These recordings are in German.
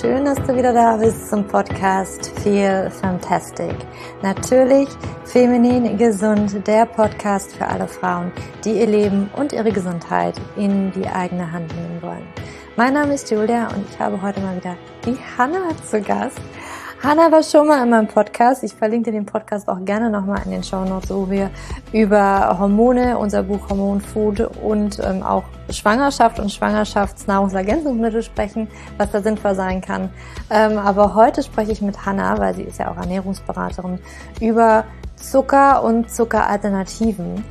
Schön, dass du wieder da bist zum Podcast Feel Fantastic. Natürlich feminin gesund, der Podcast für alle Frauen, die ihr Leben und ihre Gesundheit in die eigene Hand nehmen wollen. Mein Name ist Julia und ich habe heute mal wieder die Hanna zu Gast. Hanna war schon mal in meinem Podcast. Ich verlinke den Podcast auch gerne nochmal in den Show Notes, wo wir über Hormone, unser Buch Hormon Food und ähm, auch Schwangerschaft und Schwangerschaftsnahrungsergänzungsmittel sprechen, was da sinnvoll sein kann. Ähm, aber heute spreche ich mit Hanna, weil sie ist ja auch Ernährungsberaterin, über Zucker und Zuckeralternativen.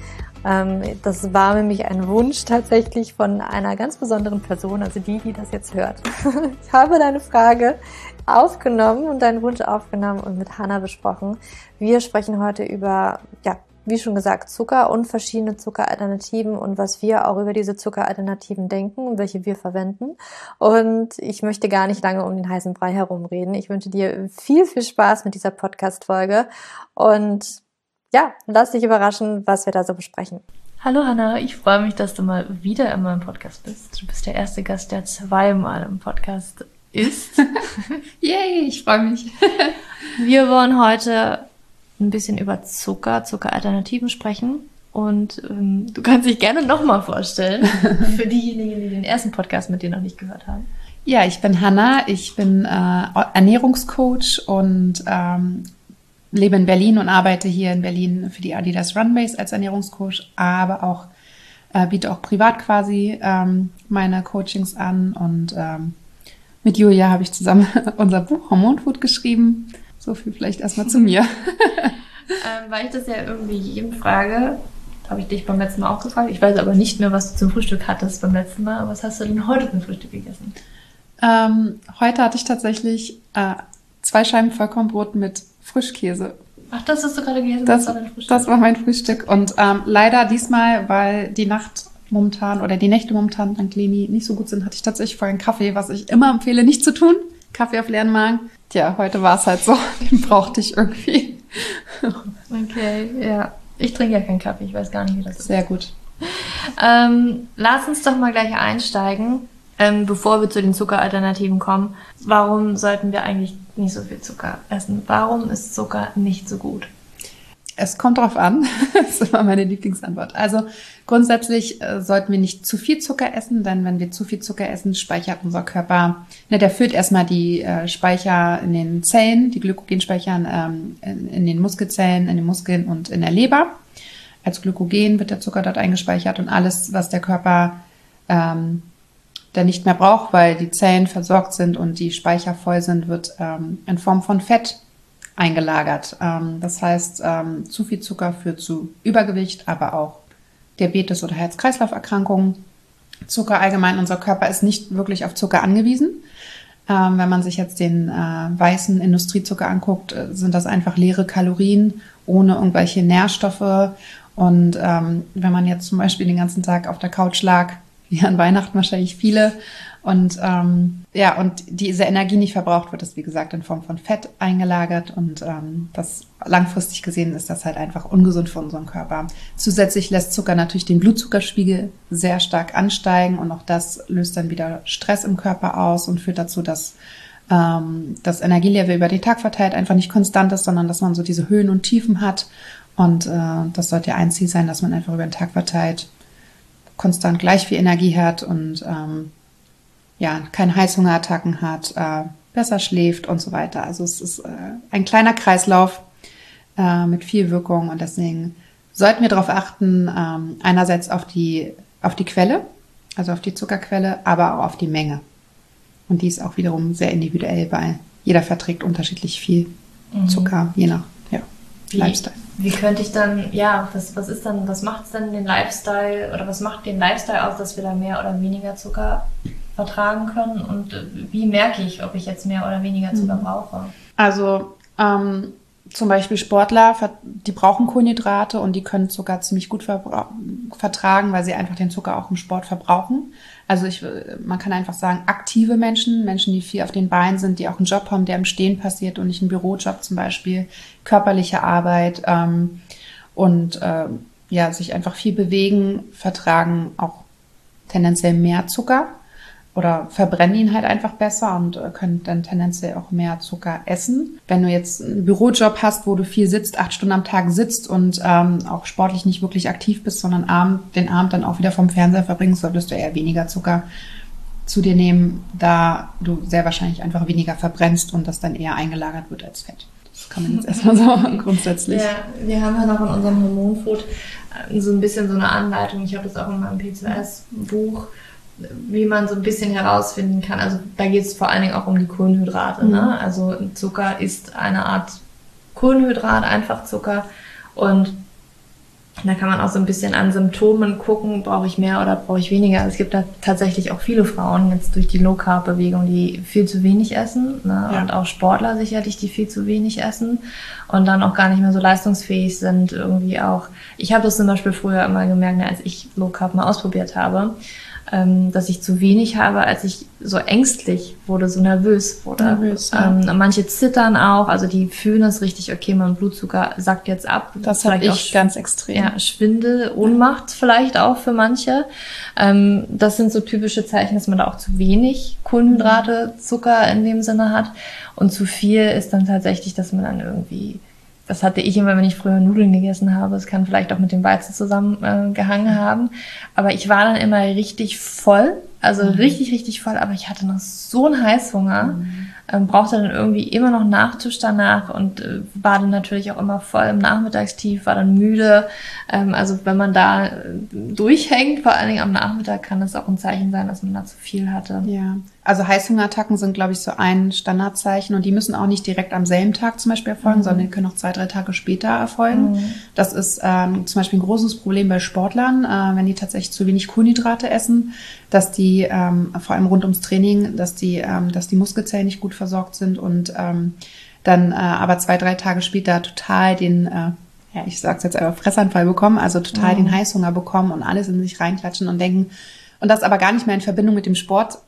Ähm, das war nämlich ein Wunsch tatsächlich von einer ganz besonderen Person, also die, die das jetzt hört. ich habe deine Frage aufgenommen und deinen Wunsch aufgenommen und mit Hanna besprochen. Wir sprechen heute über, ja, wie schon gesagt, Zucker und verschiedene Zuckeralternativen und was wir auch über diese Zuckeralternativen denken und welche wir verwenden. Und ich möchte gar nicht lange um den heißen Brei herumreden. Ich wünsche dir viel, viel Spaß mit dieser Podcast-Folge und ja, lass dich überraschen, was wir da so besprechen. Hallo Hanna, ich freue mich, dass du mal wieder in meinem Podcast bist. Du bist der erste Gast, der zweimal im Podcast ist. Yay, ich freue mich. Wir wollen heute ein bisschen über Zucker, Zuckeralternativen sprechen. Und ähm, du kannst dich gerne nochmal vorstellen, für diejenigen, die den ersten Podcast mit dir noch nicht gehört haben. Ja, ich bin Hanna, ich bin äh, Ernährungscoach und ähm, lebe in Berlin und arbeite hier in Berlin für die Adidas Runways als Ernährungscoach, aber auch äh, biete auch privat quasi ähm, meine Coachings an und ähm, mit Julia habe ich zusammen unser Buch Hormonfood geschrieben. So viel vielleicht erstmal zu mir. ähm, weil ich das ja irgendwie jedem frage, habe ich dich beim letzten Mal auch gefragt. Ich weiß aber nicht mehr, was du zum Frühstück hattest beim letzten Mal. Was hast du denn heute zum Frühstück gegessen? Ähm, heute hatte ich tatsächlich äh, zwei Scheiben Vollkornbrot mit Frischkäse. Ach, das hast du gerade gegessen? Das, das, war dein Frühstück? Das war mein Frühstück. Und ähm, leider diesmal, weil die Nacht momentan oder die Nächte momentan dank Leni nicht so gut sind, hatte ich tatsächlich vorher einen Kaffee, was ich immer empfehle, nicht zu tun. Kaffee auf leeren Magen. Tja, heute war es halt so. Den brauchte ich irgendwie. okay, ja. Ich trinke ja keinen Kaffee. Ich weiß gar nicht, wie das ist. Sehr gut. Ähm, lass uns doch mal gleich einsteigen, ähm, bevor wir zu den Zuckeralternativen kommen. Warum sollten wir eigentlich nicht so viel Zucker essen? Warum ist Zucker nicht so gut? Es kommt drauf an. das ist immer meine Lieblingsantwort. Also grundsätzlich äh, sollten wir nicht zu viel Zucker essen, denn wenn wir zu viel Zucker essen, speichert unser Körper, ne, der füllt erstmal die äh, Speicher in den Zellen, die Glykogenspeicher ähm, in, in den Muskelzellen, in den Muskeln und in der Leber. Als Glykogen wird der Zucker dort eingespeichert und alles, was der Körper ähm, dann nicht mehr braucht, weil die Zellen versorgt sind und die Speicher voll sind, wird ähm, in Form von Fett eingelagert. Ähm, das heißt, ähm, zu viel Zucker führt zu Übergewicht, aber auch Diabetes oder Herz-Kreislauf-Erkrankungen. Zucker allgemein, unser Körper ist nicht wirklich auf Zucker angewiesen. Ähm, wenn man sich jetzt den äh, weißen Industriezucker anguckt, äh, sind das einfach leere Kalorien ohne irgendwelche Nährstoffe. Und ähm, wenn man jetzt zum Beispiel den ganzen Tag auf der Couch lag, wie an Weihnachten wahrscheinlich viele, und ähm, ja, und diese Energie nicht verbraucht wird, ist wie gesagt in Form von Fett eingelagert und ähm, das langfristig gesehen ist das halt einfach ungesund für unseren Körper. Zusätzlich lässt Zucker natürlich den Blutzuckerspiegel sehr stark ansteigen und auch das löst dann wieder Stress im Körper aus und führt dazu, dass ähm, das Energielevel über den Tag verteilt einfach nicht konstant ist, sondern dass man so diese Höhen und Tiefen hat. Und äh, das sollte ja ein Ziel sein, dass man einfach über den Tag verteilt konstant gleich viel Energie hat und ähm, ja, keine Heißhungerattacken hat, äh, besser schläft und so weiter. Also es ist äh, ein kleiner Kreislauf äh, mit viel Wirkung und deswegen sollten wir darauf achten, ähm, einerseits auf die, auf die Quelle, also auf die Zuckerquelle, aber auch auf die Menge. Und die ist auch wiederum sehr individuell, weil jeder verträgt unterschiedlich viel mhm. Zucker, je nach ja, wie, Lifestyle. Wie könnte ich dann, ja, was, was ist dann, was macht es dann den Lifestyle oder was macht den Lifestyle aus, dass wir da mehr oder weniger Zucker vertragen können und wie merke ich, ob ich jetzt mehr oder weniger Zucker mhm. brauche? Also ähm, zum Beispiel Sportler, die brauchen Kohlenhydrate und die können Zucker ziemlich gut vertragen, weil sie einfach den Zucker auch im Sport verbrauchen. Also ich, man kann einfach sagen, aktive Menschen, Menschen, die viel auf den Beinen sind, die auch einen Job haben, der im Stehen passiert und nicht einen Bürojob zum Beispiel, körperliche Arbeit ähm, und äh, ja, sich einfach viel bewegen, vertragen auch tendenziell mehr Zucker. Oder verbrennen ihn halt einfach besser und äh, können dann tendenziell auch mehr Zucker essen. Wenn du jetzt einen Bürojob hast, wo du viel sitzt, acht Stunden am Tag sitzt und ähm, auch sportlich nicht wirklich aktiv bist, sondern Abend, den Abend dann auch wieder vom Fernseher verbringst, solltest du eher weniger Zucker zu dir nehmen, da du sehr wahrscheinlich einfach weniger verbrennst und das dann eher eingelagert wird als Fett. Das kann man jetzt erstmal so grundsätzlich. Ja, wir haben ja noch in unserem Hormonfood äh, so ein bisschen so eine Anleitung. Ich habe das auch in meinem P2S-Buch wie man so ein bisschen herausfinden kann. Also da geht es vor allen Dingen auch um die Kohlenhydrate. Ne? Mhm. Ne? Also Zucker ist eine Art Kohlenhydrat, einfach Zucker. Und da kann man auch so ein bisschen an Symptomen gucken, brauche ich mehr oder brauche ich weniger. Also es gibt da tatsächlich auch viele Frauen jetzt durch die Low-Carb-Bewegung, die viel zu wenig essen ne? Ja. und auch Sportler sicherlich, die viel zu wenig essen und dann auch gar nicht mehr so leistungsfähig sind. Irgendwie auch. Ich habe das zum Beispiel früher immer gemerkt, als ich Low-Carb mal ausprobiert habe ähm, dass ich zu wenig habe, als ich so ängstlich wurde, so nervös wurde. Nervös, ja. ähm, manche zittern auch, also die fühlen das richtig, okay, mein Blutzucker sackt jetzt ab. Das habe ich auch, ganz extrem. Ja, Schwindel, Ohnmacht vielleicht auch für manche. Ähm, das sind so typische Zeichen, dass man da auch zu wenig Kohlenhydrate, Zucker in dem Sinne hat. Und zu viel ist dann tatsächlich, dass man dann irgendwie das hatte ich immer, wenn ich früher Nudeln gegessen habe. Es kann vielleicht auch mit dem Weizen zusammengehangen äh, haben. Aber ich war dann immer richtig voll, also mhm. richtig, richtig voll. Aber ich hatte noch so einen Heißhunger. Mhm ähm, brauchte dann irgendwie immer noch Nachtisch danach und äh, war dann natürlich auch immer voll im Nachmittagstief, war dann müde. Ähm, also wenn man da äh, durchhängt, vor allen Dingen am Nachmittag, kann das auch ein Zeichen sein, dass man da zu viel hatte. Ja, also Heißhungerattacken sind, glaube ich, so ein Standardzeichen und die müssen auch nicht direkt am selben Tag zum Beispiel erfolgen, mhm. sondern die können auch zwei, drei Tage später erfolgen. Mhm. Das ist ähm, zum Beispiel ein großes Problem bei Sportlern, äh, wenn die tatsächlich zu wenig Kohlenhydrate essen, dass die ähm, vor allem rund ums Training, dass die, ähm, dass die Muskelzellen nicht gut versorgt sind und ähm, dann äh, aber zwei, drei Tage später total den, äh, ja, ich sag's jetzt einfach, Fressanfall bekommen, also total mhm. den Heißhunger bekommen und alles in sich reinklatschen und denken, und das aber gar nicht mehr in Verbindung mit dem Sport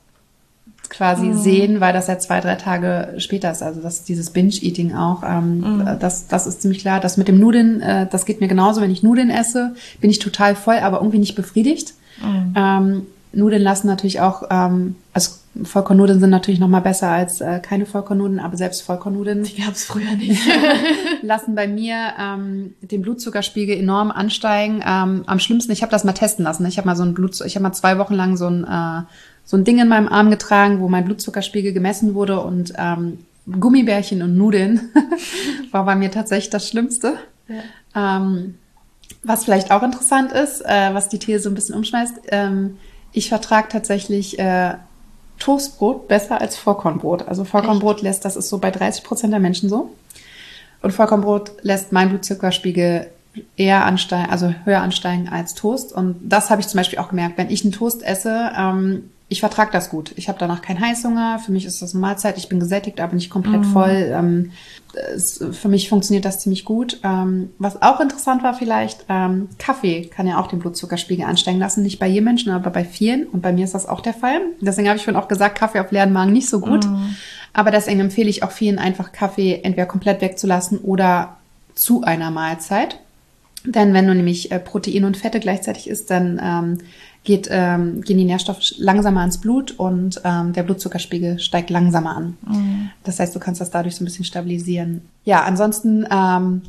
quasi mhm. sehen, weil das ja zwei, drei Tage später ist. Also das ist dieses Binge-Eating auch. Ähm, mhm. das, das ist ziemlich klar. Das mit dem Nudeln, äh, das geht mir genauso. Wenn ich Nudeln esse, bin ich total voll, aber irgendwie nicht befriedigt. Mhm. Ähm, Nudeln lassen natürlich auch, ähm, also Vollkornnudeln sind natürlich noch mal besser als äh, keine Vollkornnudeln, aber selbst Vollkornnudeln. Die gab es früher nicht. lassen bei mir ähm, den Blutzuckerspiegel enorm ansteigen. Ähm, am schlimmsten, ich habe das mal testen lassen. Ich habe mal so ein Blut, ich habe mal zwei Wochen lang so ein äh, so ein Ding in meinem Arm getragen, wo mein Blutzuckerspiegel gemessen wurde und ähm, Gummibärchen und Nudeln war bei mir tatsächlich das Schlimmste. Ja. Ähm, was vielleicht auch interessant ist, äh, was die These so ein bisschen umschmeißt. Ähm, ich vertrage tatsächlich äh, Toastbrot besser als Vollkornbrot. Also Vollkornbrot Echt? lässt, das ist so bei 30 Prozent der Menschen so. Und Vollkornbrot lässt mein Blutzuckerspiegel eher ansteigen, also höher ansteigen als Toast. Und das habe ich zum Beispiel auch gemerkt. Wenn ich einen Toast esse, ähm, ich vertrage das gut. Ich habe danach keinen Heißhunger. Für mich ist das eine Mahlzeit. Ich bin gesättigt, aber nicht komplett mm. voll. Ähm, es, für mich funktioniert das ziemlich gut. Ähm, was auch interessant war vielleicht, ähm, Kaffee kann ja auch den Blutzuckerspiegel ansteigen lassen. Nicht bei jedem Menschen, aber bei vielen. Und bei mir ist das auch der Fall. Deswegen habe ich schon auch gesagt, Kaffee auf leeren Magen nicht so gut. Mm. Aber deswegen empfehle ich auch vielen einfach Kaffee entweder komplett wegzulassen oder zu einer Mahlzeit. Denn wenn du nämlich äh, Proteine und Fette gleichzeitig isst, dann ähm, geht, ähm, gehen die Nährstoffe langsamer ans Blut und ähm, der Blutzuckerspiegel steigt langsamer an. Mhm. Das heißt, du kannst das dadurch so ein bisschen stabilisieren. Ja, ansonsten, ähm,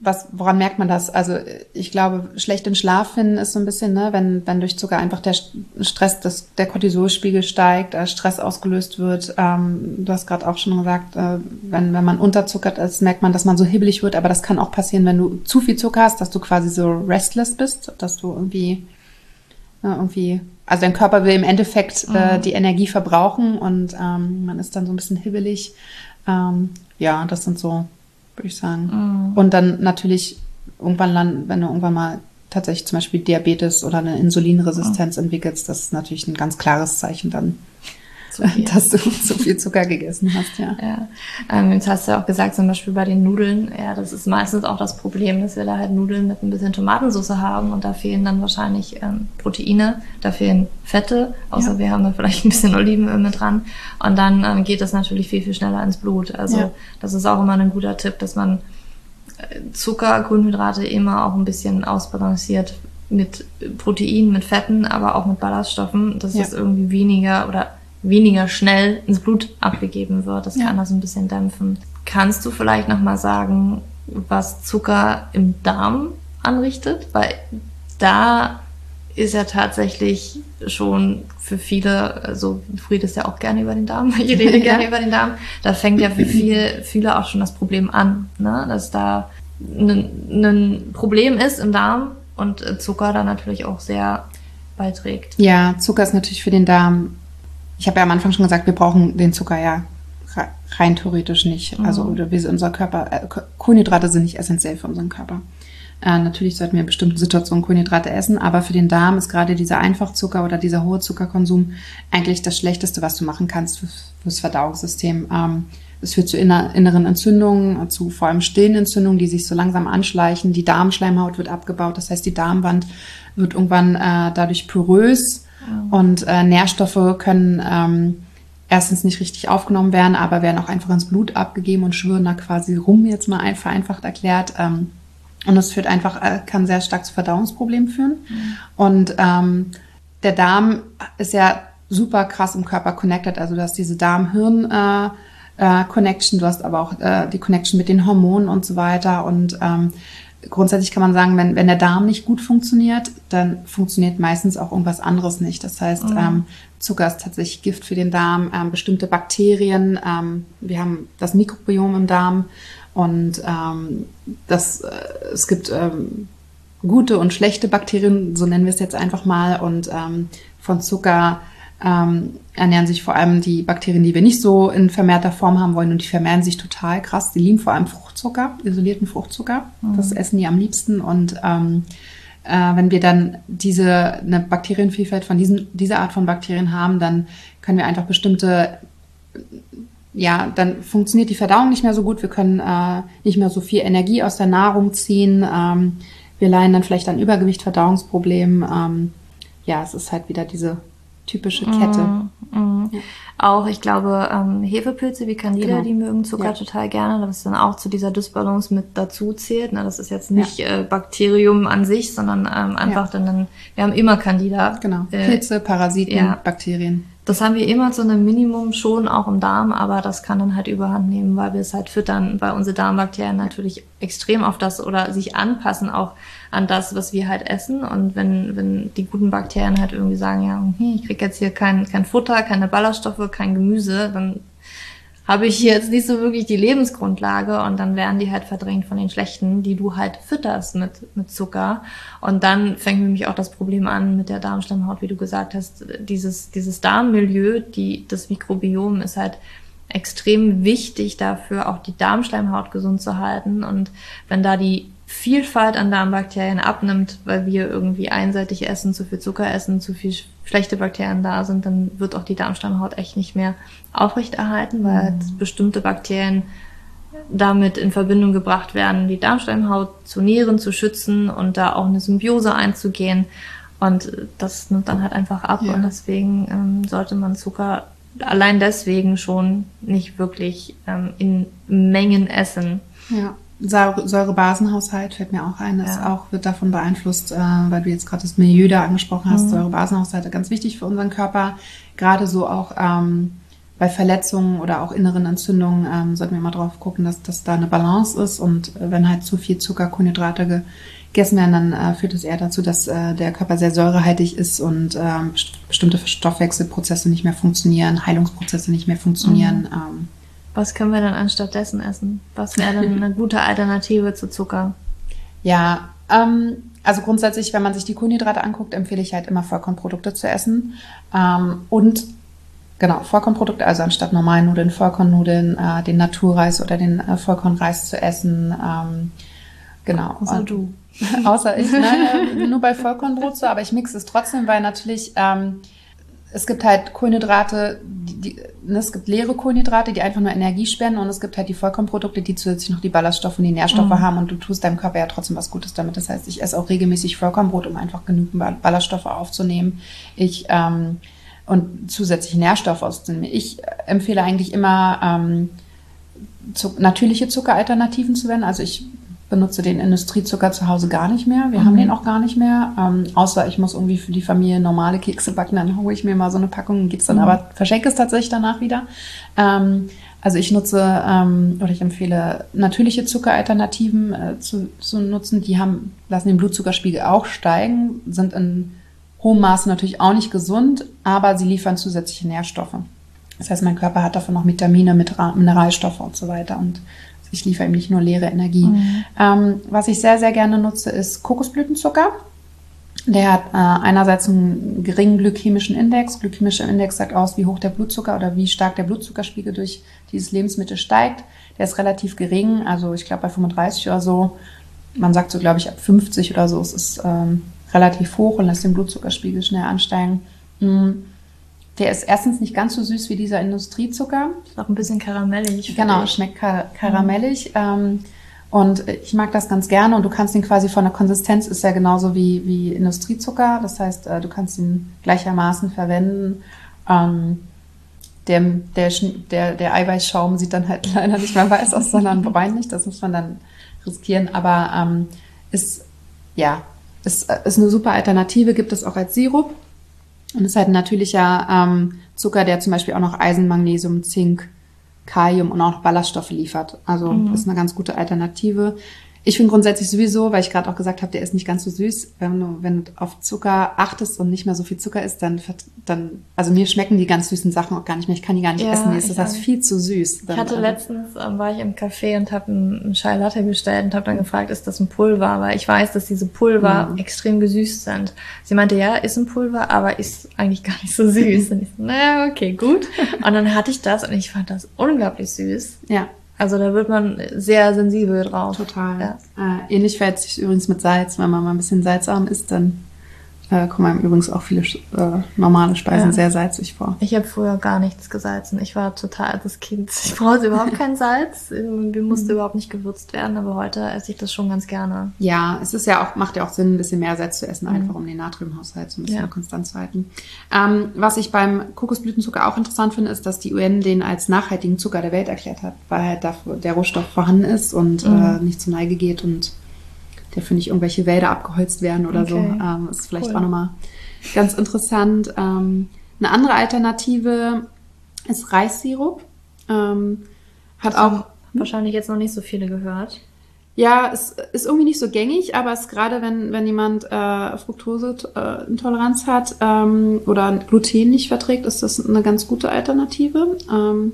was, woran merkt man das? Also ich glaube, schlechten Schlaf finden ist so ein bisschen, ne, wenn, wenn durch Zucker einfach der Stress, das, der Cortisolspiegel steigt, äh, Stress ausgelöst wird. Ähm, du hast gerade auch schon gesagt, äh, wenn, wenn man unterzuckert ist, merkt man, dass man so hibbelig wird, aber das kann auch passieren, wenn du zu viel Zucker hast, dass du quasi so restless bist, dass du irgendwie Ne, irgendwie, also dein Körper will im Endeffekt äh, mhm. äh, die Energie verbrauchen und ähm, man ist dann so ein bisschen hibbelig. Ähm, ja, das sind so, würde ich sagen. Mhm. Und dann natürlich irgendwann, wenn du irgendwann mal tatsächlich zum Beispiel Diabetes oder eine Insulinresistenz mhm. entwickelst, das ist natürlich ein ganz klares Zeichen dann dass du zu viel Zucker gegessen hast, ja. ja. Ähm, jetzt hast du ja auch gesagt, zum Beispiel bei den Nudeln, ja, das ist meistens auch das Problem, dass wir da halt Nudeln mit ein bisschen Tomatensauce haben und da fehlen dann wahrscheinlich ähm, Proteine, da fehlen Fette, außer ja. wir haben da vielleicht ein bisschen Olivenöl mit dran und dann ähm, geht das natürlich viel, viel schneller ins Blut. Also ja. das ist auch immer ein guter Tipp, dass man äh, Zucker, Kohlenhydrate immer auch ein bisschen ausbalanciert mit Proteinen, mit Fetten, aber auch mit Ballaststoffen, dass Ja. das irgendwie weniger oder weniger schnell ins Blut abgegeben wird. Das Ja. kann das ein bisschen dämpfen. Kannst du vielleicht nochmal sagen, was Zucker im Darm anrichtet? Weil da ist ja tatsächlich schon für viele, also du redest ja auch gerne über den Darm, ich rede Ja. gerne über den Darm, da fängt ja für viel, viele auch schon das Problem an, ne? dass da ein, Problem ist im Darm und Zucker da natürlich auch sehr beiträgt. Ja, Zucker ist natürlich für den Darm. Ich habe ja am Anfang schon gesagt, wir brauchen den Zucker ja re- rein theoretisch nicht. Mhm. Also oder wie unser Körper, äh, Ko- Kohlenhydrate sind nicht essentiell für unseren Körper. Äh, natürlich sollten wir in bestimmten Situationen Kohlenhydrate essen, aber für den Darm ist gerade dieser Einfachzucker oder dieser hohe Zuckerkonsum eigentlich das Schlechteste, was du machen kannst für, fürs Verdauungssystem. Ähm, es führt zu inner, inneren Entzündungen, zu vor allem stillen Entzündungen, die sich so langsam anschleichen. Die Darmschleimhaut wird abgebaut, das heißt, die Darmwand wird irgendwann äh, dadurch porös und äh, Nährstoffe können ähm, erstens nicht richtig aufgenommen werden, aber werden auch einfach ins Blut abgegeben und schwirren da quasi rum, jetzt mal ein, vereinfacht erklärt. Ähm, und das führt einfach, äh, kann sehr stark zu Verdauungsproblemen führen. Und ähm, der Darm ist ja super krass im Körper connected. Also du hast diese Darm-Hirn- äh, äh, Connection, du hast aber auch äh, die Connection mit den Hormonen und so weiter. Und ähm, grundsätzlich kann man sagen, wenn, wenn der Darm nicht gut funktioniert, dann funktioniert meistens auch irgendwas anderes nicht. Das heißt, ähm, Zucker ist tatsächlich Gift für den Darm, ähm, bestimmte Bakterien. Ähm, wir haben das Mikrobiom im Darm und ähm, das, äh, es gibt ähm, gute und schlechte Bakterien, so nennen wir es jetzt einfach mal. Und ähm, von Zucker ähm, ernähren sich vor allem die Bakterien, die wir nicht so in vermehrter Form haben wollen. Und die vermehren sich total krass. Die lieben vor allem Fruchtzucker, isolierten Fruchtzucker. Das essen die am liebsten. Und ähm, äh, wenn wir dann diese eine Bakterienvielfalt von diesen, dieser Art von Bakterien haben, dann können wir einfach bestimmte ja, dann funktioniert die Verdauung nicht mehr so gut. Wir können äh, nicht mehr so viel Energie aus der Nahrung ziehen. Ähm, wir leiden dann vielleicht an Übergewicht, Verdauungsproblemen. Ähm, ja, es ist halt wieder diese typische Kette. Mhm. Auch, ich glaube, ähm, Hefepilze wie Candida, Genau. die mögen Zucker Ja. total gerne, was dann auch zu dieser Dysbalance mit dazu zählt. Ne? Das ist jetzt nicht äh, Bakterium an sich, sondern ähm, einfach dann, wir haben immer Candida. Genau. Äh, Pilze, Parasiten, ja. Bakterien. Das haben wir immer zu einem Minimum schon auch im Darm, aber das kann dann halt überhand nehmen, weil wir es halt füttern, weil unsere Darmbakterien natürlich extrem auf das oder sich anpassen auch an das, was wir halt essen. Und wenn, wenn die guten Bakterien halt irgendwie sagen, ja, hm, ich krieg jetzt hier kein, kein Futter, keine Ballaststoffe, kein Gemüse, dann habe ich jetzt nicht so wirklich die Lebensgrundlage und dann werden die halt verdrängt von den schlechten, die du halt fütterst mit, mit Zucker. Und dann fängt nämlich auch das Problem an mit der Darmschleimhaut, wie du gesagt hast. Dieses, dieses Darmmilieu, die, das Mikrobiom ist halt extrem wichtig dafür, auch die Darmschleimhaut gesund zu halten. Und wenn da die Vielfalt an Darmbakterien abnimmt, weil wir irgendwie einseitig essen, zu viel Zucker essen, zu viel sch- schlechte Bakterien da sind, dann wird auch die Darmstammhaut echt nicht mehr aufrechterhalten, weil halt bestimmte Bakterien damit in Verbindung gebracht werden, die Darmschleimhaut zu nähren, zu schützen und da auch eine Symbiose einzugehen. Und das nimmt dann halt einfach ab Ja. und deswegen ähm, sollte man Zucker allein deswegen schon nicht wirklich ähm, in Mengen essen. Ja. Säure- Säurebasenhaushalt fällt mir auch ein, ist Ja. auch, wird davon beeinflusst, äh, weil du jetzt gerade das Milieu da angesprochen hast. Säurebasenhaushalt ganz wichtig für unseren Körper. Gerade so auch ähm, bei Verletzungen oder auch inneren Entzündungen ähm, sollten wir immer drauf gucken, dass, dass da eine Balance ist. Und äh, wenn halt zu viel Zucker, Kohlenhydrate gegessen werden, dann äh, führt es eher dazu, dass äh, der Körper sehr säurehaltig ist und ähm, best- bestimmte Stoffwechselprozesse nicht mehr funktionieren, Heilungsprozesse nicht mehr funktionieren. Ähm, Was können wir dann anstattdessen essen? Was wäre denn eine gute Alternative zu Zucker? Ja, ähm, also grundsätzlich, wenn man sich die Kohlenhydrate anguckt, empfehle ich halt immer Vollkornprodukte zu essen. Ähm, und genau, Vollkornprodukte, also anstatt normalen Nudeln, Vollkornnudeln, äh, den Naturreis oder den äh, Vollkornreis zu essen. Ähm, genau. Außer Und- du. Außer ich, nein, äh, nur bei Vollkornbrot so, aber ich mixe es trotzdem, weil natürlich ähm, es gibt halt Kohlenhydrate, die, die, ne, es gibt leere Kohlenhydrate, die einfach nur Energie spenden und es gibt halt die Vollkornprodukte, die zusätzlich noch die Ballaststoffe und die Nährstoffe haben und du tust deinem Körper ja trotzdem was Gutes damit. Das heißt, ich esse auch regelmäßig Vollkornbrot, um einfach genügend Ball- Ballaststoffe aufzunehmen. Ich ähm, und zusätzlich Nährstoffe auszunehmen. Ich äh, empfehle eigentlich immer ähm, zu, natürliche Zuckeralternativen zu wenden. Also ich benutze den Industriezucker zu Hause gar nicht mehr. Wir Mhm. haben den auch gar nicht mehr. Ähm, außer ich muss irgendwie für die Familie normale Kekse backen, dann hole ich mir mal so eine Packung, gibt's dann Mhm. aber, verschenke es tatsächlich danach wieder. Ähm, also ich nutze ähm, oder ich empfehle natürliche Zuckeralternativen äh, zu, zu nutzen. Die haben, lassen den Blutzuckerspiegel auch steigen, sind in hohem Maße natürlich auch nicht gesund, aber sie liefern zusätzliche Nährstoffe. Das heißt, mein Körper hat davon noch Vitamine, Mineralstoffe und so weiter. Und ich liefere ihm nicht nur leere Energie. Ähm, was ich sehr, sehr gerne nutze, ist Kokosblütenzucker. Der hat äh, einerseits einen geringen glykämischen Index. Glykämischer Index sagt aus, wie hoch der Blutzucker oder wie stark der Blutzuckerspiegel durch dieses Lebensmittel steigt. Der ist relativ gering, also ich glaube bei 35 oder so. Man sagt so, glaube ich, ab 50 oder so. Es ist ähm, relativ hoch und lässt den Blutzuckerspiegel schnell ansteigen. Mm. Der ist erstens nicht ganz so süß wie dieser Industriezucker. Ist auch ein bisschen karamellig. Genau, schmeckt kar karamellig. Ähm, und ich mag das ganz gerne und du kannst ihn quasi von der Konsistenz ist ja genauso wie, wie Industriezucker. Das heißt, äh, du kannst ihn gleichermaßen verwenden. Ähm, der, der, der, der Eiweißschaum sieht dann halt leider nicht mehr weiß aus, sondern bräunlich. Das muss man dann riskieren. Aber ähm, ist, ja, ist, äh, ist eine super Alternative, gibt es auch als Sirup. Und ist halt ein natürlicher ähm, Zucker, der zum Beispiel auch noch Eisen, Magnesium, Zink, Kalium und auch noch Ballaststoffe liefert. Also ist eine ganz gute Alternative. Ich finde grundsätzlich sowieso, weil ich gerade auch gesagt habe, der ist nicht ganz so süß. Wenn du, wenn du auf Zucker achtest und nicht mehr so viel Zucker isst, dann, dann, also mir schmecken die ganz süßen Sachen auch gar nicht mehr. Ich kann die gar nicht Ja, essen. Mir ist das viel zu süß. Dann, Ich hatte also- letztens, ähm, war ich im Café und habe einen Chai Latte bestellt und habe dann gefragt, ist das ein Pulver? Weil ich weiß, dass diese Pulver Mhm. extrem gesüßt sind. Sie meinte, ja, ist ein Pulver, aber ist eigentlich gar nicht so süß. Und ich so, naja, okay, gut. Und dann hatte ich das und ich fand das unglaublich süß. Ja, Also da wird man sehr sensibel drauf. total. Ja. Äh, ähnlich verhält sich übrigens mit Salz. Wenn man mal ein bisschen salzarm isst, dann äh, kommen einem übrigens auch viele äh, normale Speisen Ja. sehr salzig vor. Ich habe früher gar nichts gesalzen. Ich war total das Kind. Ich brauchte überhaupt kein Salz. Wir musste überhaupt nicht gewürzt werden, aber heute esse ich das schon ganz gerne. Ja, es ist ja auch, macht ja auch Sinn, ein bisschen mehr Salz zu essen, einfach um den Natriumhaushalt so ein bisschen Ja. konstant zu halten. Ähm, was ich beim Kokosblütenzucker auch interessant finde, ist, dass die UN den als nachhaltigen Zucker der Welt erklärt hat, weil halt der Rohstoff vorhanden ist und äh, nicht zur Neige geht und der für nicht irgendwelche Wälder abgeholzt werden oder so. Okay. Ähm, ist vielleicht Cool. auch nochmal ganz interessant. Ähm, eine andere Alternative ist Reissirup. Ähm, hat auch Wahrscheinlich jetzt noch nicht so viele gehört. ja, es ist irgendwie nicht so gängig, aber es ist gerade, wenn, wenn jemand äh, Fructoseintoleranz hat ähm, oder Gluten nicht verträgt, ist das eine ganz gute Alternative. Ähm,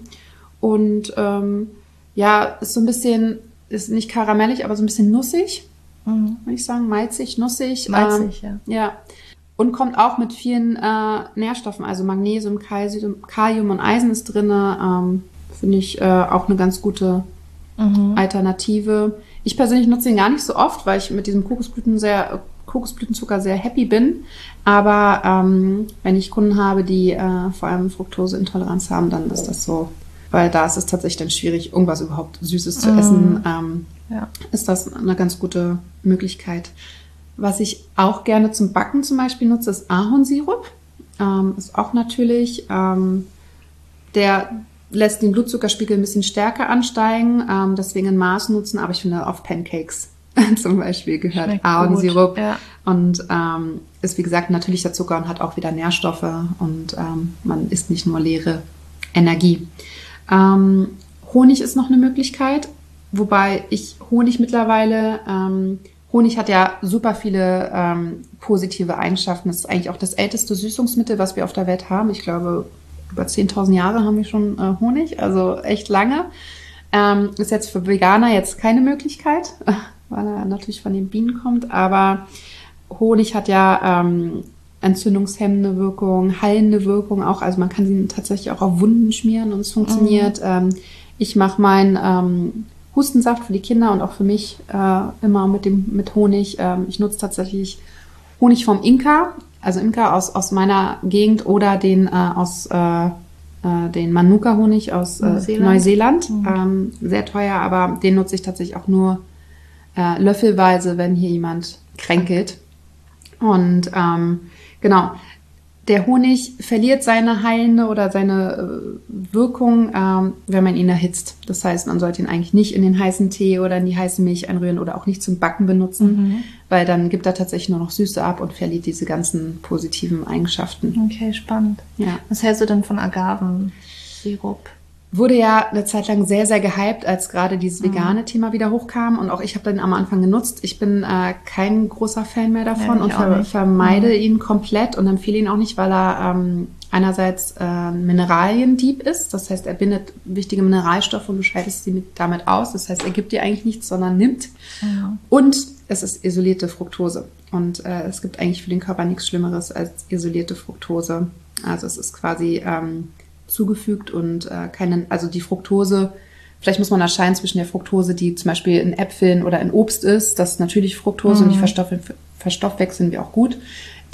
und ähm, ja, ist so ein bisschen, ist nicht karamellig, aber so ein bisschen nussig, Mhm. würde ich sagen, malzig, nussig. Malzig, ähm, ja. Und kommt auch mit vielen äh, Nährstoffen, also Magnesium, Kalium, Kalium und Eisen ist drinne. Ähm, Finde ich äh, auch eine ganz gute Mhm. Alternative. Ich persönlich nutze ihn gar nicht so oft, weil ich mit diesem Kokosblüten sehr, Kokosblütenzucker sehr happy bin. Aber ähm, wenn ich Kunden habe, die äh, vor allem Fructoseintoleranz haben, dann ist das so. Weil da ist es tatsächlich dann schwierig, irgendwas überhaupt Süßes zu Mm. essen. Ähm, Ja. ist das eine ganz gute Möglichkeit. Was ich auch gerne zum Backen zum Beispiel nutze, ist Ahornsirup. Ähm, ist auch natürlich, ähm, der lässt den Blutzuckerspiegel ein bisschen stärker ansteigen, ähm, deswegen in Maß nutzen, aber ich finde auf Pancakes zum Beispiel gehört Schmeckt Ahornsirup ja. und ähm, ist wie gesagt natürlicher Zucker und hat auch wieder Nährstoffe und ähm, man isst nicht nur leere Energie. Ähm, Honig ist noch eine Möglichkeit, wobei ich Honig mittlerweile, ähm, Honig hat ja super viele ähm, positive Eigenschaften. Das ist eigentlich auch das älteste Süßungsmittel, was wir auf der Welt haben. Ich glaube, über 10.000 Jahre haben wir schon äh, Honig, also echt lange. Ähm, ist jetzt für Veganer jetzt keine Möglichkeit, weil er natürlich von den Bienen kommt, aber Honig hat ja ähm, entzündungshemmende Wirkung, heilende Wirkung auch. Also man kann sie tatsächlich auch auf Wunden schmieren und es funktioniert. Ähm, ich mache meinen ähm, Hustensaft für die Kinder und auch für mich äh, immer mit dem mit Honig. Ähm, ich nutze tatsächlich Honig vom Inka, also Inka aus aus meiner Gegend oder den äh, aus äh, äh, den Manuka-Honig aus äh, Neuseeland. Neuseeland. Ähm, sehr teuer, aber den nutze ich tatsächlich auch nur äh, löffelweise, wenn hier jemand kränkelt. Und ähm, genau, der Honig verliert seine heilende oder seine äh, Wirkung, ähm, wenn man ihn erhitzt. Das heißt, man sollte ihn eigentlich nicht in den heißen Tee oder in die heiße Milch einrühren oder auch nicht zum Backen benutzen, Mhm. weil dann gibt er tatsächlich nur noch Süße ab und verliert diese ganzen positiven Eigenschaften. Okay, spannend. Ja. Was hältst du denn von Agavensirup? Wurde ja eine Zeit lang sehr, sehr gehypt, als gerade dieses vegane Thema wieder hochkam. Und auch ich habe den am Anfang genutzt. Ich bin äh, kein großer Fan mehr davon Ja, und ver vermeide ihn komplett und empfehle ihn auch nicht, weil er ähm, einerseits äh, Mineraliendieb ist. Das heißt, er bindet wichtige Mineralstoffe und du scheidest sie mit, damit aus. Das heißt, er gibt dir eigentlich nichts, sondern nimmt. Und es ist isolierte Fructose. Und äh, es gibt eigentlich für den Körper nichts Schlimmeres als isolierte Fructose. Also es ist quasi ähm, zugefügt und äh, keine, also die Fructose, vielleicht muss man unterscheiden zwischen der Fructose, die zum Beispiel in Äpfeln oder in Obst ist, das ist natürlich Fructose und die verstoff verstoffwechseln wir auch gut.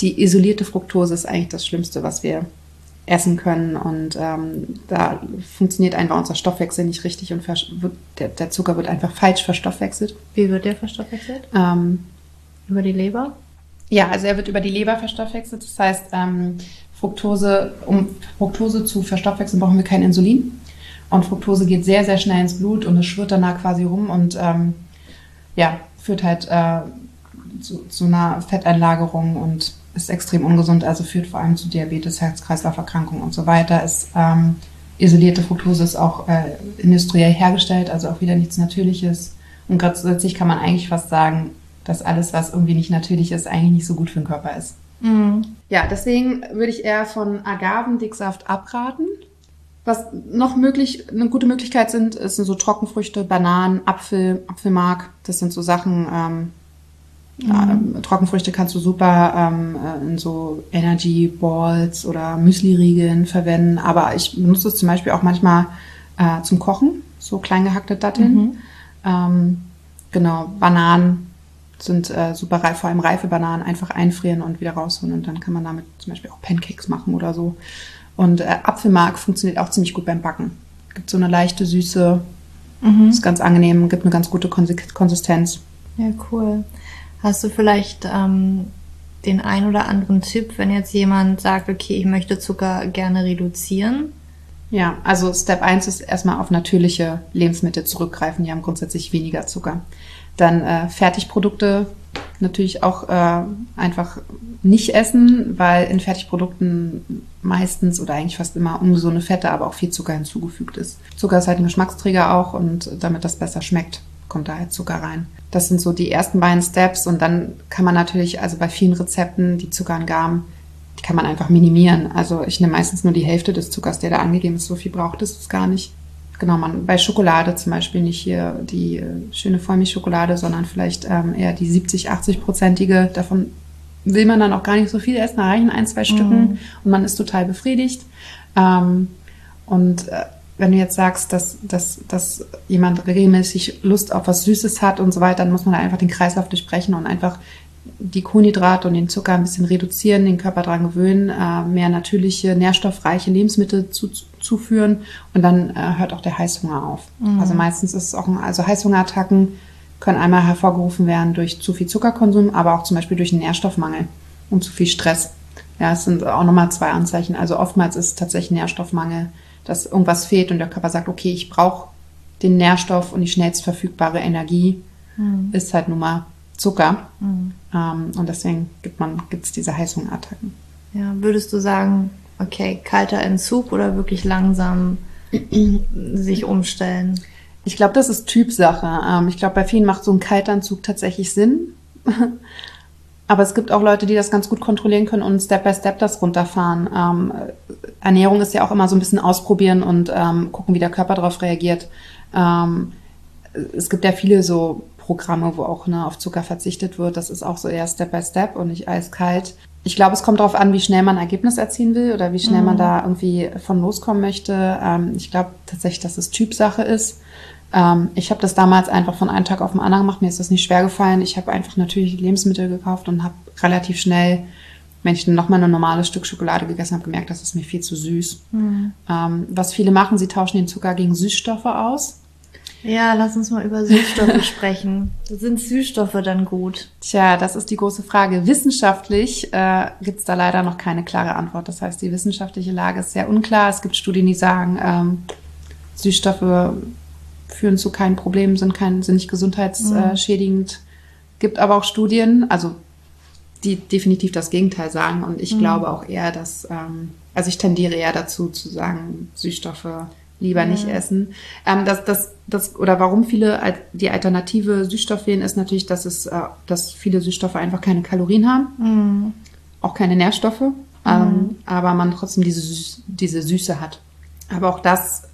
Die isolierte Fructose ist eigentlich das Schlimmste, was wir essen können und ähm, da funktioniert einfach unser Stoffwechsel nicht richtig und wird, der, der Zucker wird einfach falsch verstoffwechselt. Wie wird der verstoffwechselt? Ähm, Über die Leber? ja, also er wird über die Leber verstoffwechselt. Das heißt, ähm, Fructose, um Fructose zu verstoffwechseln, brauchen wir kein Insulin. Und Fructose geht sehr, sehr schnell ins Blut und es schwirrt danach quasi rum und ähm, ja, führt halt äh, zu, zu einer Fetteinlagerung und ist extrem ungesund, also führt vor allem zu Diabetes, Herz-Kreislauf-Erkrankungen und so weiter. Ist, ähm, isolierte Fructose ist auch äh, industriell hergestellt, also auch wieder nichts Natürliches. Und grundsätzlich kann man eigentlich fast sagen, dass alles, was irgendwie nicht natürlich ist, eigentlich nicht so gut für den Körper ist. Mhm. Ja, deswegen würde ich eher von Agavendicksaft abraten. Was noch möglich, eine gute Möglichkeit sind, ist so Trockenfrüchte, Bananen, Apfel, Apfelmark. Das sind so Sachen, ähm, ähm, Trockenfrüchte kannst du super ähm, äh, in so Energy Balls oder Müsli-Riegeln verwenden. Aber ich benutze es zum Beispiel auch manchmal äh, zum Kochen, so klein gehackte Datteln. Ähm, genau, Bananen sind äh, super reif, vor allem reife Bananen, einfach einfrieren und wieder rausholen und dann kann man damit zum Beispiel auch Pancakes machen oder so. Und äh, Apfelmark funktioniert auch ziemlich gut beim Backen. Gibt so eine leichte Süße, ist ganz angenehm, gibt eine ganz gute Konsi- Konsistenz. Ja, cool. Hast du vielleicht ähm, den ein oder anderen Tipp, wenn jetzt jemand sagt, okay, ich möchte Zucker gerne reduzieren? Ja, also Step 1 ist erstmal auf natürliche Lebensmittel zurückgreifen, die haben grundsätzlich weniger Zucker. Dann äh, Fertigprodukte natürlich auch äh, einfach nicht essen, weil in Fertigprodukten meistens oder eigentlich fast immer ungesunde Fette, aber auch viel Zucker hinzugefügt ist. Zucker ist halt ein Geschmacksträger auch und damit das besser schmeckt, kommt da halt Zucker rein. Das sind so die ersten beiden Steps und dann kann man natürlich, also bei vielen Rezepten, die Zuckerangaben, die kann man einfach minimieren. Also ich nehme meistens nur die Hälfte des Zuckers, der da angegeben ist. So viel braucht es es gar nicht. Genau, man bei Schokolade zum Beispiel nicht hier die äh, schöne Vollmilchschokolade, sondern vielleicht ähm, eher die 70, 80 prozentige. Davon will man dann auch gar nicht so viel essen. Da reichen ein, zwei Stücken und man ist total befriedigt. Ähm, und äh, wenn du jetzt sagst, dass, dass, dass jemand regelmäßig Lust auf was Süßes hat und so weiter, dann muss man da einfach den Kreislauf durchbrechen und einfach die Kohlenhydrate und den Zucker ein bisschen reduzieren, den Körper dran gewöhnen, äh, mehr natürliche, nährstoffreiche Lebensmittel zu, zuführen und dann äh, hört auch der Heißhunger auf. Also meistens ist es auch, ein, also Heißhungerattacken können einmal hervorgerufen werden durch zu viel Zuckerkonsum, aber auch zum Beispiel durch einen Nährstoffmangel und zu viel Stress. Ja, es sind auch nochmal zwei Anzeichen. Also oftmals ist es tatsächlich Nährstoffmangel, dass irgendwas fehlt und der Körper sagt, okay, ich brauche den Nährstoff und die schnellst verfügbare Energie ist halt nun mal Zucker. Ähm, und deswegen gibt man, gibt's diese Heißhungerattacken. Ja, würdest du sagen, okay, kalter Entzug oder wirklich langsam sich umstellen? Ich glaube, das ist Typsache. Ähm, ich glaube, bei vielen macht so ein Kaltanzug tatsächlich Sinn. Aber es gibt auch Leute, die das ganz gut kontrollieren können und Step by Step das runterfahren. Ähm, Ernährung ist ja auch immer so ein bisschen ausprobieren und ähm, gucken, wie der Körper darauf reagiert. Ähm, es gibt ja viele so Programme, wo auch ne, auf Zucker verzichtet wird. Das ist auch so eher Step by Step und nicht eiskalt. Ich glaube, es kommt darauf an, wie schnell man ein Ergebnis erzielen will oder wie schnell man da irgendwie von loskommen möchte. Ähm, ich glaube tatsächlich, dass es Typsache ist. Ähm, ich habe das damals einfach von einem Tag auf den anderen gemacht. Mir ist das nicht schwer gefallen. Ich habe einfach natürliche Lebensmittel gekauft und habe relativ schnell, wenn ich dann nochmal ein normales Stück Schokolade gegessen habe, gemerkt, das ist mir viel zu süß. Ähm, was viele machen, sie tauschen den Zucker gegen Süßstoffe aus. Ja, lass uns mal über Süßstoffe sprechen. Sind Süßstoffe dann gut? Tja, das ist die große Frage. Wissenschaftlich äh, gibt es da leider noch keine klare Antwort. Das heißt, die wissenschaftliche Lage ist sehr unklar. Es gibt Studien, die sagen, ähm, Süßstoffe führen zu keinen Problemen, sind, kein, sind nicht gesundheitsschädigend. Mhm. Gibt aber auch Studien, also die definitiv das Gegenteil sagen. Und ich mhm. glaube auch eher, dass, ähm, also ich tendiere eher dazu zu sagen, Süßstoffe lieber ja. nicht essen. Ähm, das, das, das, oder warum viele die Alternative Süßstoff wählen, ist natürlich, dass es, äh, dass viele Süßstoffe einfach keine Kalorien haben, mhm. auch keine Nährstoffe, ähm, mhm. aber man trotzdem diese, diese Süße hat. Aber auch das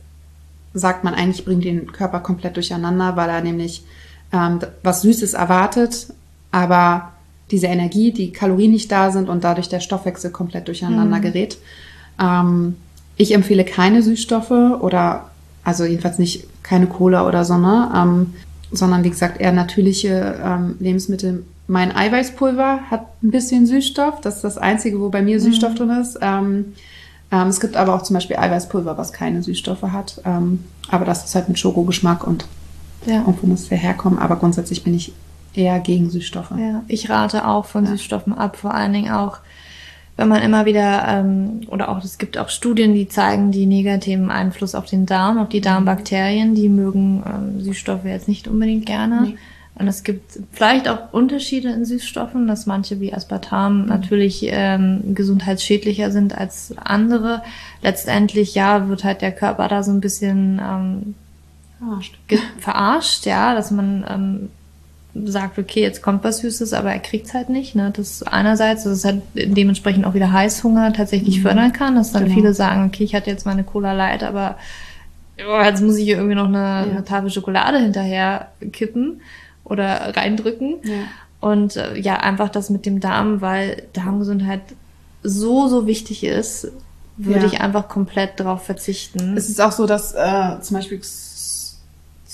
sagt man eigentlich, bringt den Körper komplett durcheinander, weil er nämlich ähm, was Süßes erwartet, aber diese Energie, die Kalorien nicht da sind und dadurch der Stoffwechsel komplett durcheinander mhm. gerät. Ähm, ich empfehle keine Süßstoffe oder also jedenfalls nicht keine Cola oder so, ne? Ähm, sondern wie gesagt eher natürliche ähm, Lebensmittel. Mein Eiweißpulver hat ein bisschen Süßstoff. Das ist das Einzige, wo bei mir Süßstoff mhm. drin ist. Ähm, ähm, es gibt aber auch zum Beispiel Eiweißpulver, was keine Süßstoffe hat. Ähm, aber das ist halt mit Schokogeschmack und ja. irgendwo muss der herkommen. Aber grundsätzlich bin ich eher gegen Süßstoffe. Ja, ich rate auch von ja. Süßstoffen ab, vor allen Dingen auch wenn man immer wieder, ähm, oder auch es gibt auch Studien, die zeigen die negativen Einfluss auf den Darm, auf die mhm. Darmbakterien, die mögen ähm, Süßstoffe jetzt nicht unbedingt gerne. Nee. Und es gibt vielleicht auch Unterschiede in Süßstoffen, dass manche wie Aspartam mhm. natürlich ähm, gesundheitsschädlicher sind als andere. Letztendlich, ja, wird halt der Körper da so ein bisschen ähm, verarscht. verarscht, ja, dass man ähm, sagt, okay, jetzt kommt was Süßes, aber er kriegt's halt nicht. Ne? Das einerseits, dass es halt dementsprechend auch wieder Heißhunger tatsächlich mhm. fördern kann, dass dann genau. viele sagen, okay, ich hatte jetzt meine Cola Light, aber oh, jetzt muss ich hier irgendwie noch eine, ja. eine Tafel Schokolade hinterher kippen oder reindrücken. Ja. Und äh, ja, einfach das mit dem Darm, weil Darmgesundheit so, so wichtig ist, würde ja. ich einfach komplett darauf verzichten. Es ist auch so, dass äh, zum Beispiel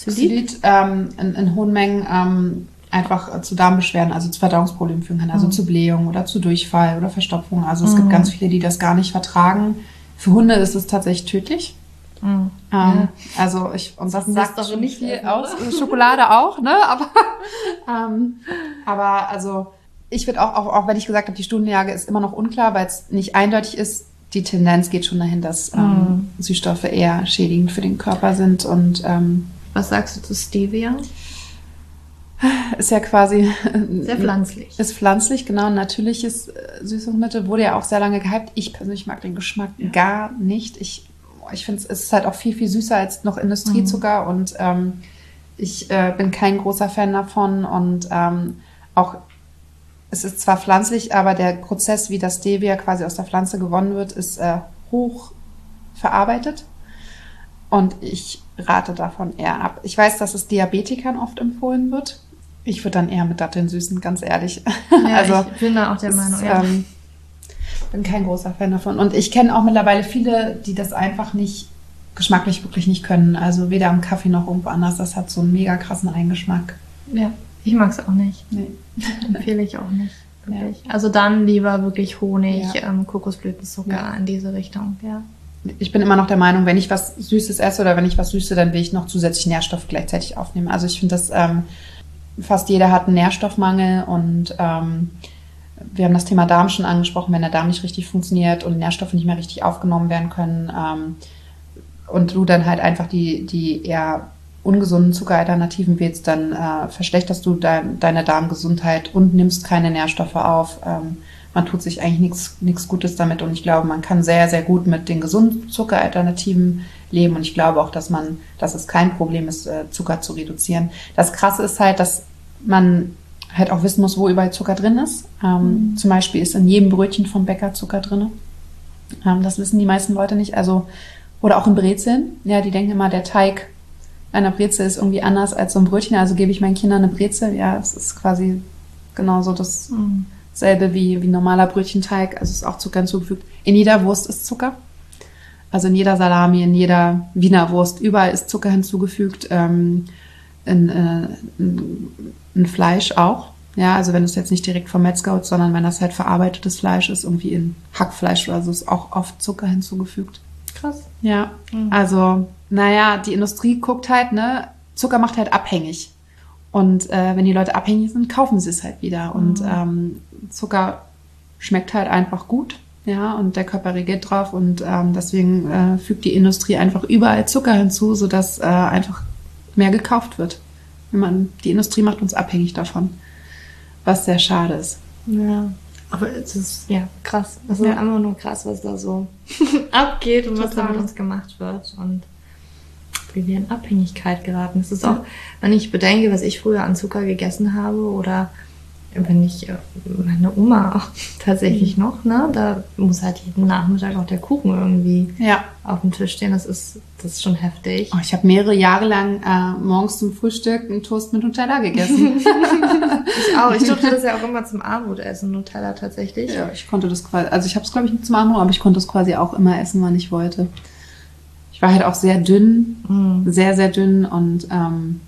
Xylit ähm, in, in, hohen Mengen ähm, einfach äh, zu Darmbeschwerden, also zu Verdauungsproblemen führen kann, also mhm. zu Blähung oder zu Durchfall oder Verstopfung. Also es mhm. gibt ganz viele, die das gar nicht vertragen. Für Hunde ist es tatsächlich tödlich. Mhm. Ähm, ja. Also ich und das, das sagt doch nicht viel aus. Schokolade auch, ne? Aber ähm, aber also ich würde auch, auch, auch wenn ich gesagt habe, die Studienlage ist immer noch unklar, weil es nicht eindeutig ist. Die Tendenz geht schon dahin, dass ähm, mhm. Süßstoffe eher schädigend für den Körper sind und ähm, was sagst du zu Stevia? Ist ja quasi. Sehr pflanzlich. Ist pflanzlich, genau. Natürliches äh, Süßungsmittel wurde ja auch sehr lange gehypt. Ich persönlich mag den Geschmack ja. gar nicht. Ich, ich finde, es ist halt auch viel, viel süßer als noch Industriezucker mhm. und ähm, ich äh, bin kein großer Fan davon und ähm, auch es ist zwar pflanzlich, aber der Prozess, wie das Stevia quasi aus der Pflanze gewonnen wird, ist äh, hoch verarbeitet. Und ich rate davon eher ab. Ich weiß, dass es Diabetikern oft empfohlen wird. Ich würde dann eher mit Datteln süßen, ganz ehrlich. Ja, also, ich bin da auch der Meinung, ja. Ähm, bin kein großer Fan davon. Und ich kenne auch mittlerweile viele, die das einfach nicht geschmacklich wirklich nicht können. Also weder am Kaffee noch irgendwo anders. Das hat so einen mega krassen Eingeschmack. Ja, ich mag es auch nicht. Nee. Empfehle ich auch nicht. Ja. Also dann lieber wirklich Honig, ja. ähm, Kokosblütenzucker in diese Richtung, ja ich bin immer noch der Meinung, wenn ich was Süßes esse oder wenn ich was Süße, dann will ich noch zusätzlich Nährstoff gleichzeitig aufnehmen. Also ich finde, dass ähm, fast jeder hat einen Nährstoffmangel und ähm, wir haben das Thema Darm schon angesprochen, wenn der Darm nicht richtig funktioniert und Nährstoffe nicht mehr richtig aufgenommen werden können ähm, und du dann halt einfach die, die eher ungesunden Zuckeralternativen wählst, dann äh, verschlechterst du dein, deine Darmgesundheit und nimmst keine Nährstoffe auf. Ähm, man tut sich eigentlich nichts Gutes damit und ich glaube, man kann sehr, sehr gut mit den gesunden Zuckeralternativen leben und ich glaube auch, dass man, dass es kein Problem ist, äh, Zucker zu reduzieren. Das Krasse ist halt, dass man halt auch wissen muss, wo überall Zucker drin ist. Ähm, mhm. Zum Beispiel ist in jedem Brötchen vom Bäcker Zucker drin. Ähm, das wissen die meisten Leute nicht. Also, oder auch in Brezeln. Ja, die denken immer, der Teig einer Brezel ist irgendwie anders als so ein Brötchen. Also gebe ich meinen Kindern eine Brezel. Ja, es ist quasi genauso das. Mhm Selbe wie, wie normaler Brötchenteig, also ist auch Zucker hinzugefügt. In jeder Wurst ist Zucker. Also in jeder Salami, in jeder Wiener Wurst, überall ist Zucker hinzugefügt. Ähm, in, äh, in, in Fleisch auch. Ja, also wenn es jetzt nicht direkt vom Metzger ist, sondern wenn das halt verarbeitetes Fleisch ist, irgendwie in Hackfleisch oder so, ist auch oft Zucker hinzugefügt. Krass. Ja, mhm. also, naja, die Industrie guckt halt, ne, Zucker macht halt abhängig. Und äh, wenn die Leute abhängig sind, kaufen sie es halt wieder. Und Mhm. ähm, Zucker schmeckt halt einfach gut. Ja, und der Körper reagiert drauf und ähm, deswegen äh, fügt die Industrie einfach überall Zucker hinzu, sodass äh, einfach mehr gekauft wird. Man, die Industrie macht uns abhängig davon, was sehr schade ist. Ja. Aber es ist ja krass. Es ist Ja. einfach nur krass, was da so abgeht und was da Total. mit uns gemacht wird. Und wie wir in Abhängigkeit geraten. Es ist auch, wenn ich bedenke, was ich früher an Zucker gegessen habe oder wenn ich äh, meine Oma auch tatsächlich noch, ne, da muss halt jeden Nachmittag auch der Kuchen irgendwie Ja. auf dem Tisch stehen. Das ist, das ist schon heftig. Oh, ich habe mehrere Jahre lang äh, morgens zum Frühstück einen Toast mit Nutella gegessen. Ich auch. Ich durfte das ja auch immer zum Abendbrot essen, Nutella tatsächlich. ja, ich konnte das quasi, also ich habe es glaube ich nicht zum Abend, aber ich konnte es quasi auch immer essen, wann ich wollte. Ich war halt auch sehr dünn, Mhm. sehr, sehr dünn und ähm,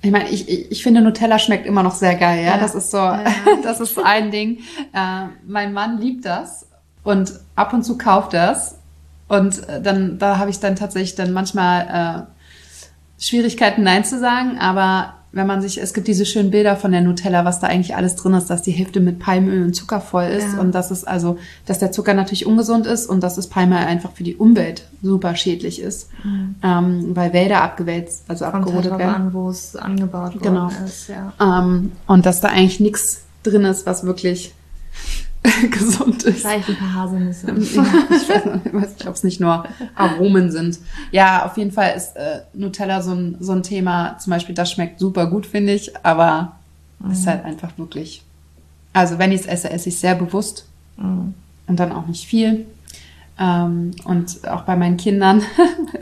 ich meine, ich, ich, finde Nutella schmeckt immer noch sehr geil, ja. Ja. Das ist so, Ja. das ist so ein Ding. Äh, mein Mann liebt das und ab und zu kauft das. Und äh, dann, da habe ich dann tatsächlich dann manchmal äh, Schwierigkeiten, Nein zu sagen, aber wenn man sich, es gibt diese schönen Bilder von der Nutella, was da eigentlich alles drin ist, dass die Hälfte mit Palmöl und Zucker voll ist Ja. und dass es also, dass der Zucker natürlich ungesund ist und dass das Palmöl einfach für die Umwelt super schädlich ist, ähm, weil Wälder abgewälzt, also Kommt abgerodet werden. an, wo es angebaut worden Genau. ist. Ja. Ähm, und dass da eigentlich nichts drin ist, was wirklich gesund ist. Vielleicht ein paar Haselnüsse. Ja, ich weiß noch- ich weiß nicht, ob es nicht nur Aromen sind. Ja, auf jeden Fall ist äh, Nutella so ein, so ein Thema. Zum Beispiel, das schmeckt super gut, finde ich, aber ist halt einfach wirklich. Also, wenn ich es esse, esse ich sehr bewusst Mhm. und dann auch nicht viel. Ähm, und auch bei meinen Kindern.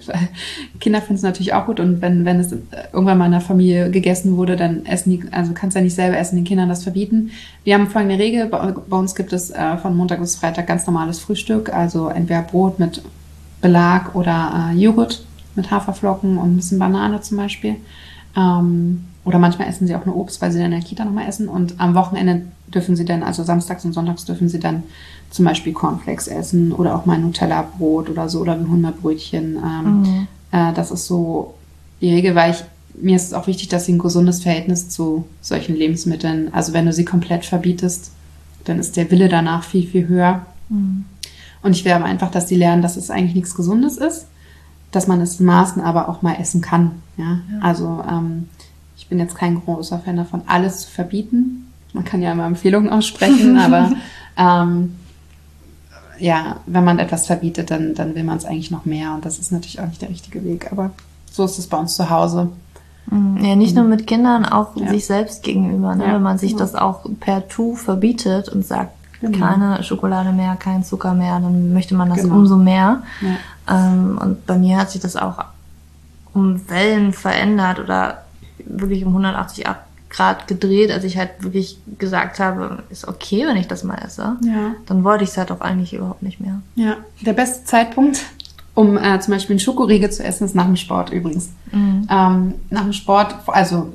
Kinder finden es natürlich auch gut und wenn, wenn es irgendwann mal in der Familie gegessen wurde, dann essen die, also kannst ja nicht selber essen, den Kindern das verbieten. Wir haben folgende Regel, bei, bei uns gibt es äh, von Montag bis Freitag ganz normales Frühstück, also entweder Brot mit Belag oder äh, Joghurt mit Haferflocken und ein bisschen Banane zum Beispiel. Ähm, oder manchmal essen sie auch nur Obst, weil sie dann in der Kita nochmal essen. Und am Wochenende dürfen sie dann, also samstags und sonntags dürfen sie dann zum Beispiel Cornflakes essen oder auch mal Nutella-Brot oder so oder wie Hunderbrötchen. Ähm, Mhm. äh, das ist so die Regel, weil ich, mir ist es auch wichtig, dass sie ein gesundes Verhältnis zu solchen Lebensmitteln, also wenn du sie komplett verbietest, dann ist der Wille danach viel, viel höher. Mhm. Und ich will aber einfach, dass die lernen, dass es eigentlich nichts Gesundes ist, dass man es in Maßen aber auch mal essen kann. Ja? Also ähm, ich bin jetzt kein großer Fan davon, alles zu verbieten. Man kann ja immer Empfehlungen aussprechen, aber ähm, ja, wenn man etwas verbietet, dann, dann will man es eigentlich noch mehr und das ist natürlich auch nicht der richtige Weg. Aber so ist es bei uns zu Hause. Mhm. Ja, nicht nur mit Kindern, auch Ja. sich selbst gegenüber. Ne? Ja, Wenn man sich genau. das auch per Tu verbietet und sagt, Genau. keine Schokolade mehr, kein Zucker mehr, dann möchte man das Genau. umso mehr. Ja. Ähm, und bei mir hat sich das auch um Wellen verändert oder wirklich um 180 Grad gedreht, als ich halt wirklich gesagt habe, ist okay, wenn ich das mal esse. Ja. Dann wollte ich es halt auch eigentlich überhaupt nicht mehr. Ja, der beste Zeitpunkt, um äh, zum Beispiel einen Schokoriegel zu essen, ist nach dem Sport übrigens. Mhm. Ähm, nach dem Sport, also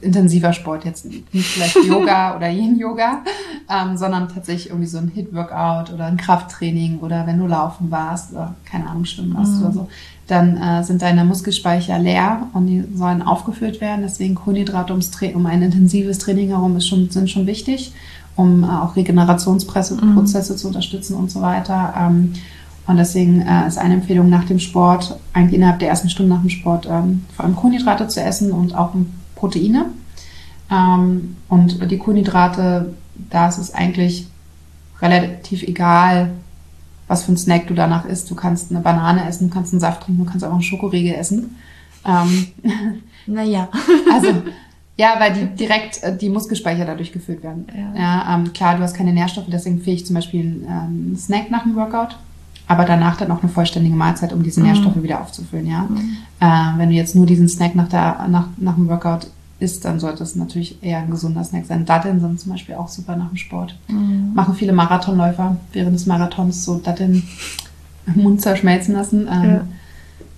intensiver Sport, jetzt nicht vielleicht Yoga oder Yin-Yoga, ähm, sondern tatsächlich irgendwie so ein Hit-Workout oder ein Krafttraining oder wenn du laufen warst oder keine Ahnung, schwimmen warst oder so, dann äh, sind deine Muskelspeicher leer und die sollen aufgefüllt werden. Deswegen Kohlenhydrate ums um ein intensives Training herum schon, sind schon wichtig, um äh, auch Regenerationsprozesse zu unterstützen und so weiter. Ähm, und deswegen äh, ist eine Empfehlung nach dem Sport, eigentlich innerhalb der ersten Stunde nach dem Sport, ähm, vor allem Kohlenhydrate zu essen und auch Proteine. Ähm, und die Kohlenhydrate, da ist es eigentlich relativ egal, was für ein Snack du danach isst. Du kannst eine Banane essen, du kannst einen Saft trinken, du kannst auch einen Schokoriegel essen. Ähm, Naja. also, ja, weil die direkt äh, die Muskelspeicher dadurch gefüllt werden. Ja. Ja, ähm, klar, du hast keine Nährstoffe, deswegen empfehle ich zum Beispiel einen, ähm, Snack nach dem Workout, aber danach dann auch eine vollständige Mahlzeit, um diese Nährstoffe wieder aufzufüllen, ja. Äh, wenn du jetzt nur diesen Snack nach, der, nach, nach dem Workout isst, dann sollte es natürlich eher ein gesunder Snack sein. Datteln sind zum Beispiel auch super nach dem Sport. Mhm. Machen viele Marathonläufer während des Marathons so Datteln im Mund zerschmelzen lassen. Ähm, Ja.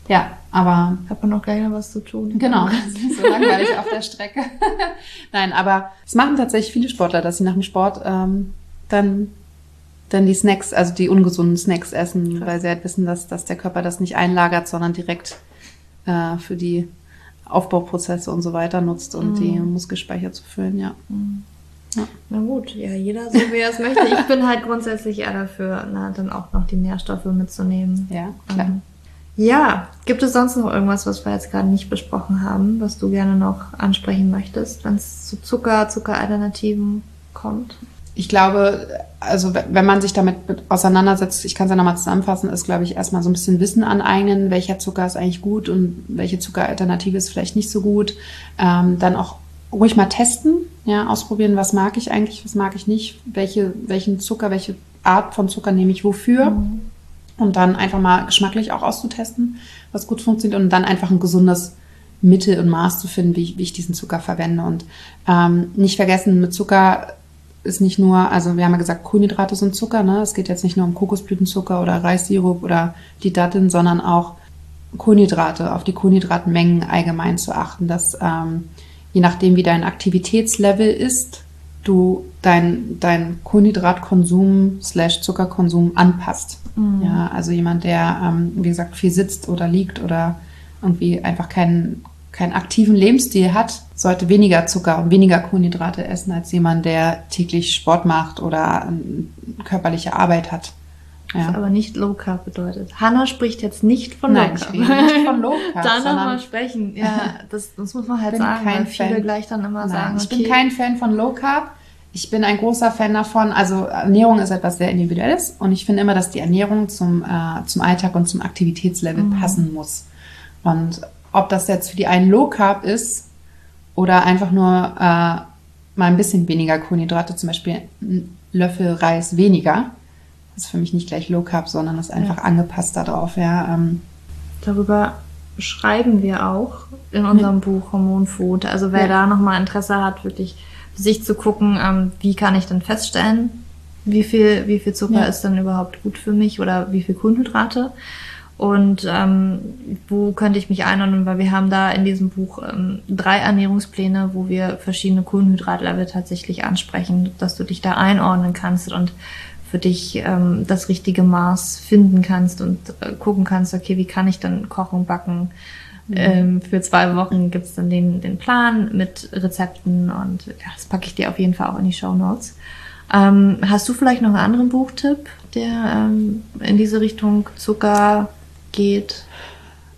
ja, aber Hat man noch gleich noch was zu tun. Genau, das ist nicht so langweilig auf der Strecke. Nein, aber es machen tatsächlich viele Sportler, dass sie nach dem Sport ähm, dann, dann die Snacks, also die ungesunden Snacks essen, Krass. weil sie halt wissen, dass, dass der Körper das nicht einlagert, sondern direkt äh, für die Aufbauprozesse und so weiter nutzt, um die Muskelspeicher zu füllen, ja. Ja. Na gut, ja, jeder so wie er es möchte. Ich bin halt grundsätzlich eher dafür, na, dann auch noch die Nährstoffe mitzunehmen. Ja, klar. Ähm, ja, gibt es sonst noch irgendwas, was wir jetzt gerade nicht besprochen haben, was du gerne noch ansprechen möchtest, wenn es zu Zucker, Zuckeralternativen kommt? Ich glaube, also wenn man sich damit auseinandersetzt, ich kann es ja nochmal zusammenfassen, ist, glaube ich, erstmal so ein bisschen Wissen aneignen, welcher Zucker ist eigentlich gut und welche Zuckeralternative ist vielleicht nicht so gut. Ähm, dann auch ruhig mal testen, ja, ausprobieren, was mag ich eigentlich, was mag ich nicht, welche, welchen Zucker, welche Art von Zucker nehme ich wofür. Mhm. Und dann einfach mal geschmacklich auch auszutesten, was gut funktioniert und dann einfach ein gesundes Mittel und Maß zu finden, wie ich, wie ich diesen Zucker verwende. Und ähm, nicht vergessen, mit Zucker ist nicht nur, also wir haben ja gesagt, Kohlenhydrate sind Zucker, ne? Es geht jetzt nicht nur um Kokosblütenzucker oder Reissirup oder die Datteln, sondern auch Kohlenhydrate, auf die Kohlenhydratmengen allgemein zu achten, dass ähm, je nachdem, wie dein Aktivitätslevel ist, du dein, dein Kohlenhydratkonsum slash Zuckerkonsum anpasst. Mhm. Ja, also jemand, der, ähm, wie gesagt, viel sitzt oder liegt oder irgendwie einfach keinen keinen aktiven Lebensstil hat, sollte weniger Zucker und weniger Kohlenhydrate essen als jemand, der täglich Sport macht oder körperliche Arbeit hat. Ja. Was aber nicht Low Carb bedeutet. Hanna spricht jetzt nicht von Nein, Low Carb. Ich rede nicht von Low Carb. dann nochmal sprechen. Ja, das, das muss man halt bin sagen, kein weil viele Fan. gleich dann immer Nein, sagen, ich okay, bin kein Fan von Low Carb. Ich bin ein großer Fan davon. Also Ernährung ist etwas sehr Individuelles und ich finde immer, dass die Ernährung zum, äh, zum Alltag und zum Aktivitätslevel Mhm. passen muss. Und ob das jetzt für die einen Low Carb ist oder einfach nur äh, mal ein bisschen weniger Kohlenhydrate, zum Beispiel ein Löffel Reis weniger, ist für mich nicht gleich Low Carb, sondern ist einfach angepasst darauf. Ja, ähm, darüber schreiben wir auch in unserem Buch Hormonfood. Also wer Ja. da nochmal Interesse hat, wirklich für sich zu gucken, ähm, wie kann ich denn feststellen, wie viel, wie viel Zucker Ja. ist dann überhaupt gut für mich oder wie viel Kohlenhydrate und ähm, wo könnte ich mich einordnen, weil wir haben da in diesem Buch ähm, drei Ernährungspläne, wo wir verschiedene Kohlenhydratlevel tatsächlich ansprechen, dass du dich da einordnen kannst und für dich ähm, das richtige Maß finden kannst und äh, gucken kannst, okay, wie kann ich dann kochen, backen. Ähm, für zwei Wochen gibt's dann den, den Plan mit Rezepten und ja, das packe ich dir auf jeden Fall auch in die Show Notes. Ähm, hast du vielleicht noch einen anderen Buchtipp, der ähm, in diese Richtung Zucker geht?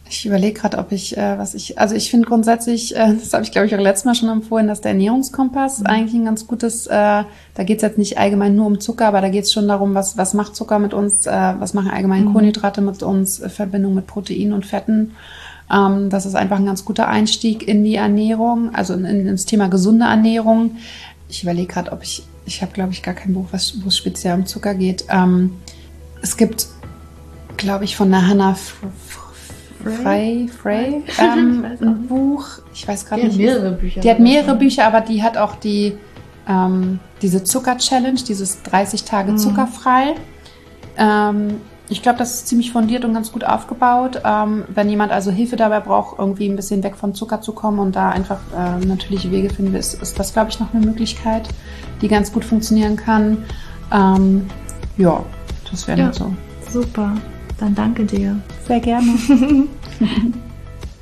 Ich überlege gerade, ob ich, äh, was ich, also ich finde grundsätzlich, äh, das habe ich glaube ich auch letztes Mal schon empfohlen, dass der Ernährungskompass eigentlich ein ganz gutes, äh, da geht es jetzt nicht allgemein nur um Zucker, aber da geht es schon darum, was, was macht Zucker mit uns, äh, was machen allgemein Kohlenhydrate mit uns, äh, Verbindung mit Proteinen und Fetten. Ähm, das ist einfach ein ganz guter Einstieg in die Ernährung, also in, in das Thema gesunde Ernährung. Ich überlege gerade, ob ich, ich habe glaube ich gar kein Buch, was, wo es speziell um Zucker geht. Ähm, es gibt, glaube ich, von der Hannah Frey, Frey ähm, ein. Buch. Ich weiß gerade Die hat nicht. mehrere Bücher. Die hat mehrere Bücher, aber die hat auch die ähm, diese Zucker-Challenge, dieses 30 Tage Mhm. zuckerfrei. Ähm, ich glaube, das ist ziemlich fundiert und ganz gut aufgebaut. Ähm, wenn jemand also Hilfe dabei braucht, irgendwie ein bisschen weg von Zucker zu kommen und da einfach äh, natürliche Wege finden will, ist, ist das, glaube ich, noch eine Möglichkeit, die ganz gut funktionieren kann. Ähm, ja, das wäre Ja. so. Super, dann danke dir. Sehr gerne.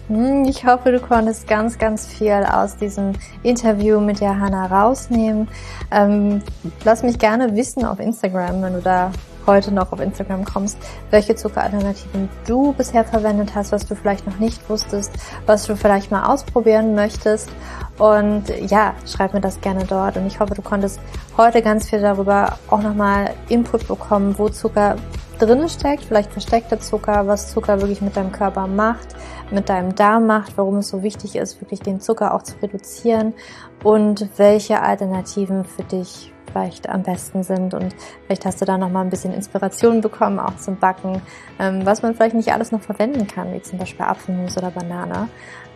Hm, Ich hoffe, du konntest ganz, ganz viel aus diesem Interview mit der Hanna rausnehmen. Ähm, lass mich gerne wissen auf Instagram, wenn du da heute noch auf Instagram kommst, welche Zuckeralternativen du bisher verwendet hast, was du vielleicht noch nicht wusstest, was du vielleicht mal ausprobieren möchtest. Und ja, schreib mir das gerne dort. Und ich hoffe, du konntest heute ganz viel darüber auch nochmal Input bekommen, wo Zucker drinne steckt, vielleicht versteckter Zucker, was Zucker wirklich mit deinem Körper macht, mit deinem Darm macht, warum es so wichtig ist, wirklich den Zucker auch zu reduzieren und welche Alternativen für dich vielleicht am besten sind und vielleicht hast du da noch mal ein bisschen Inspiration bekommen, auch zum Backen, ähm, was man vielleicht nicht alles noch verwenden kann, wie zum Beispiel Apfelmus oder Banane.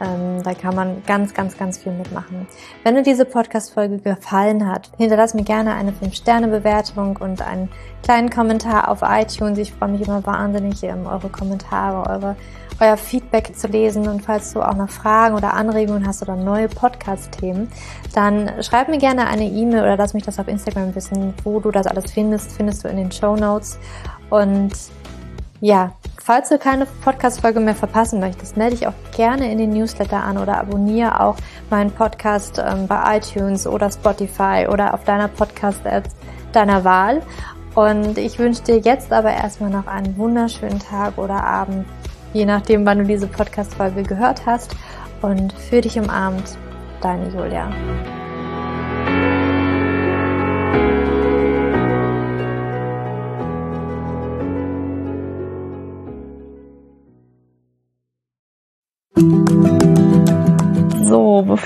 Ähm, da kann man ganz, ganz, ganz viel mitmachen. Wenn dir diese Podcast-Folge gefallen hat, hinterlass mir gerne eine 5-Sterne-Bewertung und einen kleinen Kommentar auf iTunes. Ich freue mich immer wahnsinnig, ähm, eure Kommentare, eure euer Feedback zu lesen und falls du auch noch Fragen oder Anregungen hast oder neue Podcast-Themen, dann schreib mir gerne eine E-Mail oder lass mich das auf Instagram wissen, wo du das alles findest, findest du in den Show Notes und Ja, falls du keine Podcast-Folge mehr verpassen möchtest, melde dich auch gerne in den Newsletter an oder abonniere auch meinen Podcast ähm, bei iTunes oder Spotify oder auf deiner Podcast-App deiner Wahl. Und ich wünsche dir jetzt aber erstmal noch einen wunderschönen Tag oder Abend, je nachdem, wann du diese Podcast-Folge gehört hast. Und für dich umarmt, deine Julia.